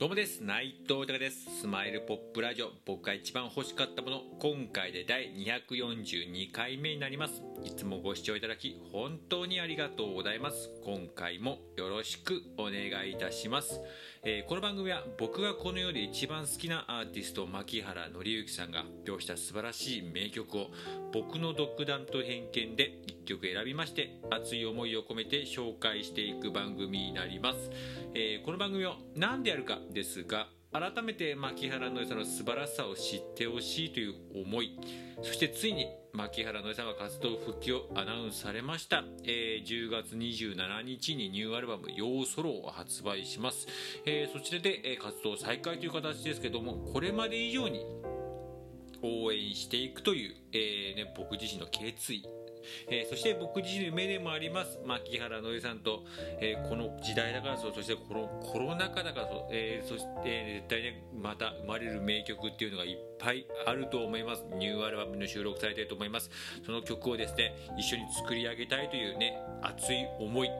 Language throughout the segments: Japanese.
どうもです。内藤隆です。スマイルポップラジオ。僕が一番欲しかったもの。今回で第242回目になります。いつもご視聴いただき本当にありがとうございます。今回もよろしくお願いいたします、えー、この番組は僕がこの世で一番好きなアーティスト牧原紀之さんが発表した素晴らしい名曲を僕の独断と偏見で1曲選びまして熱い思いを込めて紹介していく番組になります、えー、この番組を何でやるかですが改めて牧原のりさんの素晴らしさを知ってほしいという思いそしてついに牧原のりさんが活動復帰をアナウンスされました、えー、10月27日にニューアルバム「ヨーソロ」を発売します、えー、そちらで、活動再開という形ですけどもこれまで以上に応援していくという、えーね、僕自身の決意えー、そして僕自身の夢でもあります牧原のりさんと、えー、この時代だからそそしてこのコロナ禍だからそ、えー、そして、絶対ねまた生まれる名曲っていうのがいっぱいあると思います。ニューアルバムの収録されていると思います。その曲をですね一緒に作り上げたいというね熱い思い。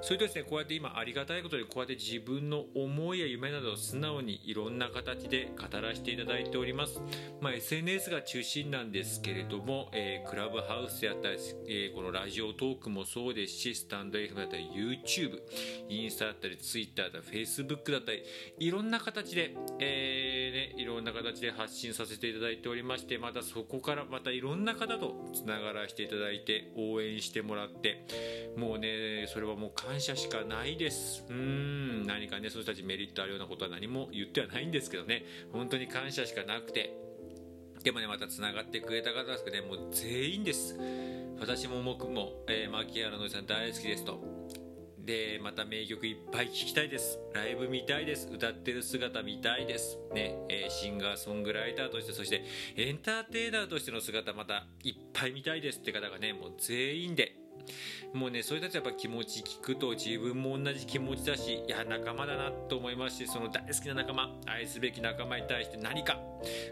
それとですねこうやって今ありがたいことでこうやって自分の思いや夢などを素直にいろんな形で語らせていただいております、まあ、SNS が中心なんですけれども、えー、クラブハウスであったり、えー、このラジオトークもそうですしスタンド FM だったり YouTube インスタだったり Twitter だったり Facebook だったりいろんな形で、えーね、いろんな形で発信させさせていただいておりましてまたそこからまたいろんな方とつながらせていただいて応援してもらってもうねそれはもう感謝しかないです。うん何かねその人たちメリットあるようなことは何も言ってはないんですけどね。本当に感謝しかなくてでもねまたつながってくれた方ですけどねもう全員です。私も僕も、えー、牧原のりさん大好きですと。でまた名曲いっぱい聴きたいです。ライブ見たいです。歌ってる姿見たいです。ね、えー、シンガーソングライターとしてそしてエンターテイナーとしての姿またいっぱい見たいですって方がねもう全員でもうねそういう人たちやっぱ気持ち聞くと自分も同じ気持ちだしいや仲間だなと思いますしその大好きな仲間愛すべき仲間に対して何か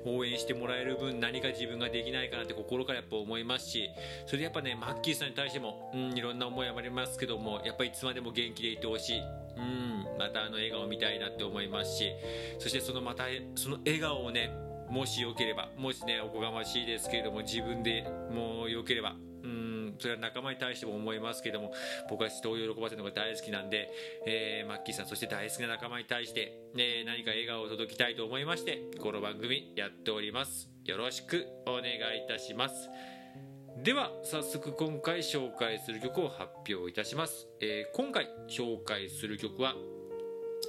応援してもらえる分何か自分ができないかなって心からやっぱ思いますしそれでやっぱねマッキーさんに対しても、うん、いろんな思いはありますけどもやっぱりいつまでも元気でいてほしい。うんまたあの笑顔見たいなって思いますしそしてそのまたその笑顔をねもしよければもしねおこがましいですけれども自分でもうよければそれは仲間に対しても思いますけども僕は人を喜ばせるのが大好きなんで、えー、マッキーさんそして大好きな仲間に対して、ね、何か笑顔を届きたいと思いましてこの番組やっております。よろしくお願いいたします。では早速今回紹介する曲を発表いたします、えー、今回紹介する曲は「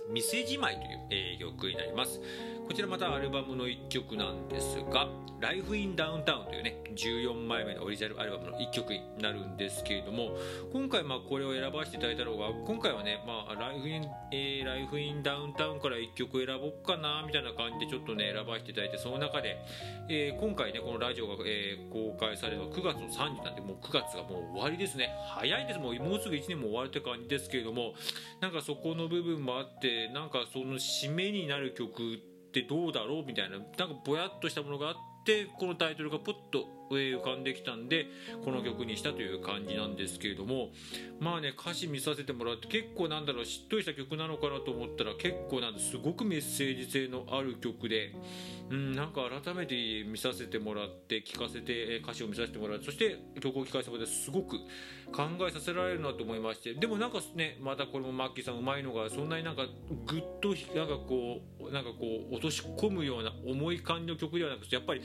店じまい」という、えー、曲になります。こちらまたアルバムの1曲なんですが「Life in Downtown」というね14枚目のオリジナルアルバムの1曲になるんですけれども今回まあこれを選ばせていただいたのが今回はね、まあ、Life in、えー、Life in Downtown から1曲選ぼうかなみたいな感じでちょっとね選ばせていただいてその中で、えー、今回ねこのラジオが、えー、公開されるのは9月の3日なんでもう9月がもう終わりですね。早いです。もうもうすぐ1年も終わるって感じですけれどもなんかそこの部分もあってなんかその締めになる曲ってどうだろう？みたいな。なんかぼやっとしたものがあってこのタイトルがポッと浮かんできたんでこの曲にしたという感じなんですけれどもまあね歌詞見させてもらって結構なんだろうしっとりした曲なのかなと思ったら結構なんすごくメッセージ性のある曲でうんなんか改めて見させてもらって聴かせて歌詞を見させてもらってそして曲を聴かせてもらってすごく考えさせられるなと思いましてでもなんかねまたこれもマッキーさんうまいのがそんなになんかぐっとなんかこうなんかこう落とし込むような重い感じの曲ではなくてやっぱり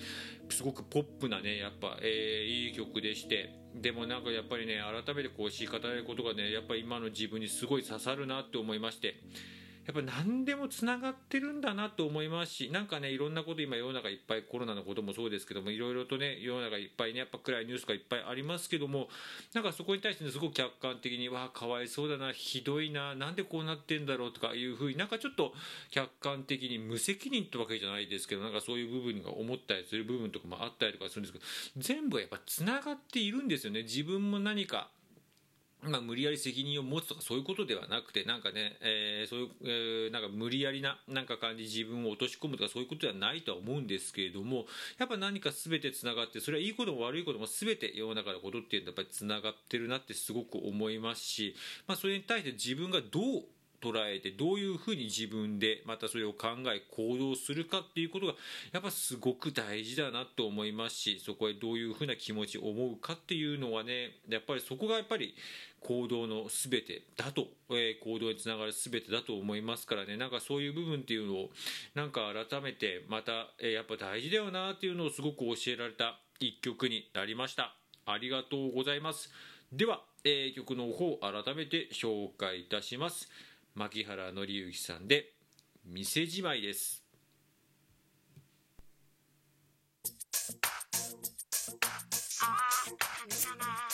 すごくポップなねやっぱ、えー、いい曲でして。でもなんかやっぱりね改めてこうし語れることがねやっぱり今の自分にすごい刺さるなって思いまして。やっぱ何でもつながってるんだなと思いますしなんかねいろんなこと今世の中いっぱいコロナのこともそうですけどもいろいろとね世の中いっぱいねやっぱ暗いニュースがいっぱいありますけどもなんかそこに対して、ね、すごく客観的にわあかわいそうだなひどいななんでこうなってんだろうとかいうふうになんかちょっと客観的に無責任ってわけじゃないですけどなんかそういう部分が思ったりする部分とかもあったりとかするんですけど全部やっぱつながっているんですよね。自分も何かまあ、無理やり責任を持つとかそういうことではなくてなんかね、えー、そういう、えー、なんか無理やりななんか感じ自分を落とし込むとかそういうことではないとは思うんですけれどもやっぱ何か全て繋がってそれはいいことも悪いことも全て世の中のことっていうのはやっぱりつながってるなってすごく思いますし、まあ、それに対して自分がどう捉えてどういうふうに自分でまたそれを考え行動するかっていうことがやっぱすごく大事だなと思いますしそこへどういうふうな気持ち思うかっていうのはねやっぱりそこがやっぱり行動の全てだと、えー、行動につながる全てだと思いますからね。なんかそういう部分っていうのをなんか改めてまた、えー、やっぱ大事だよなっていうのをすごく教えられた一曲になりました。ありがとうございます。では、えー、曲の方改めて紹介いたします。牧原紀之さんで「店じまい」です。あ神様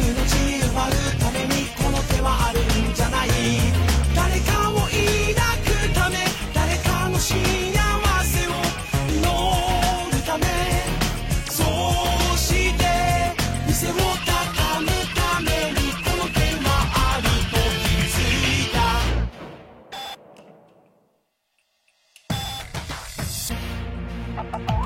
夜の血ためにこの手はある。んじゃない誰かを抱くため誰かの幸せを祈るためそうして店を畳むためにこの手はあると気づいた。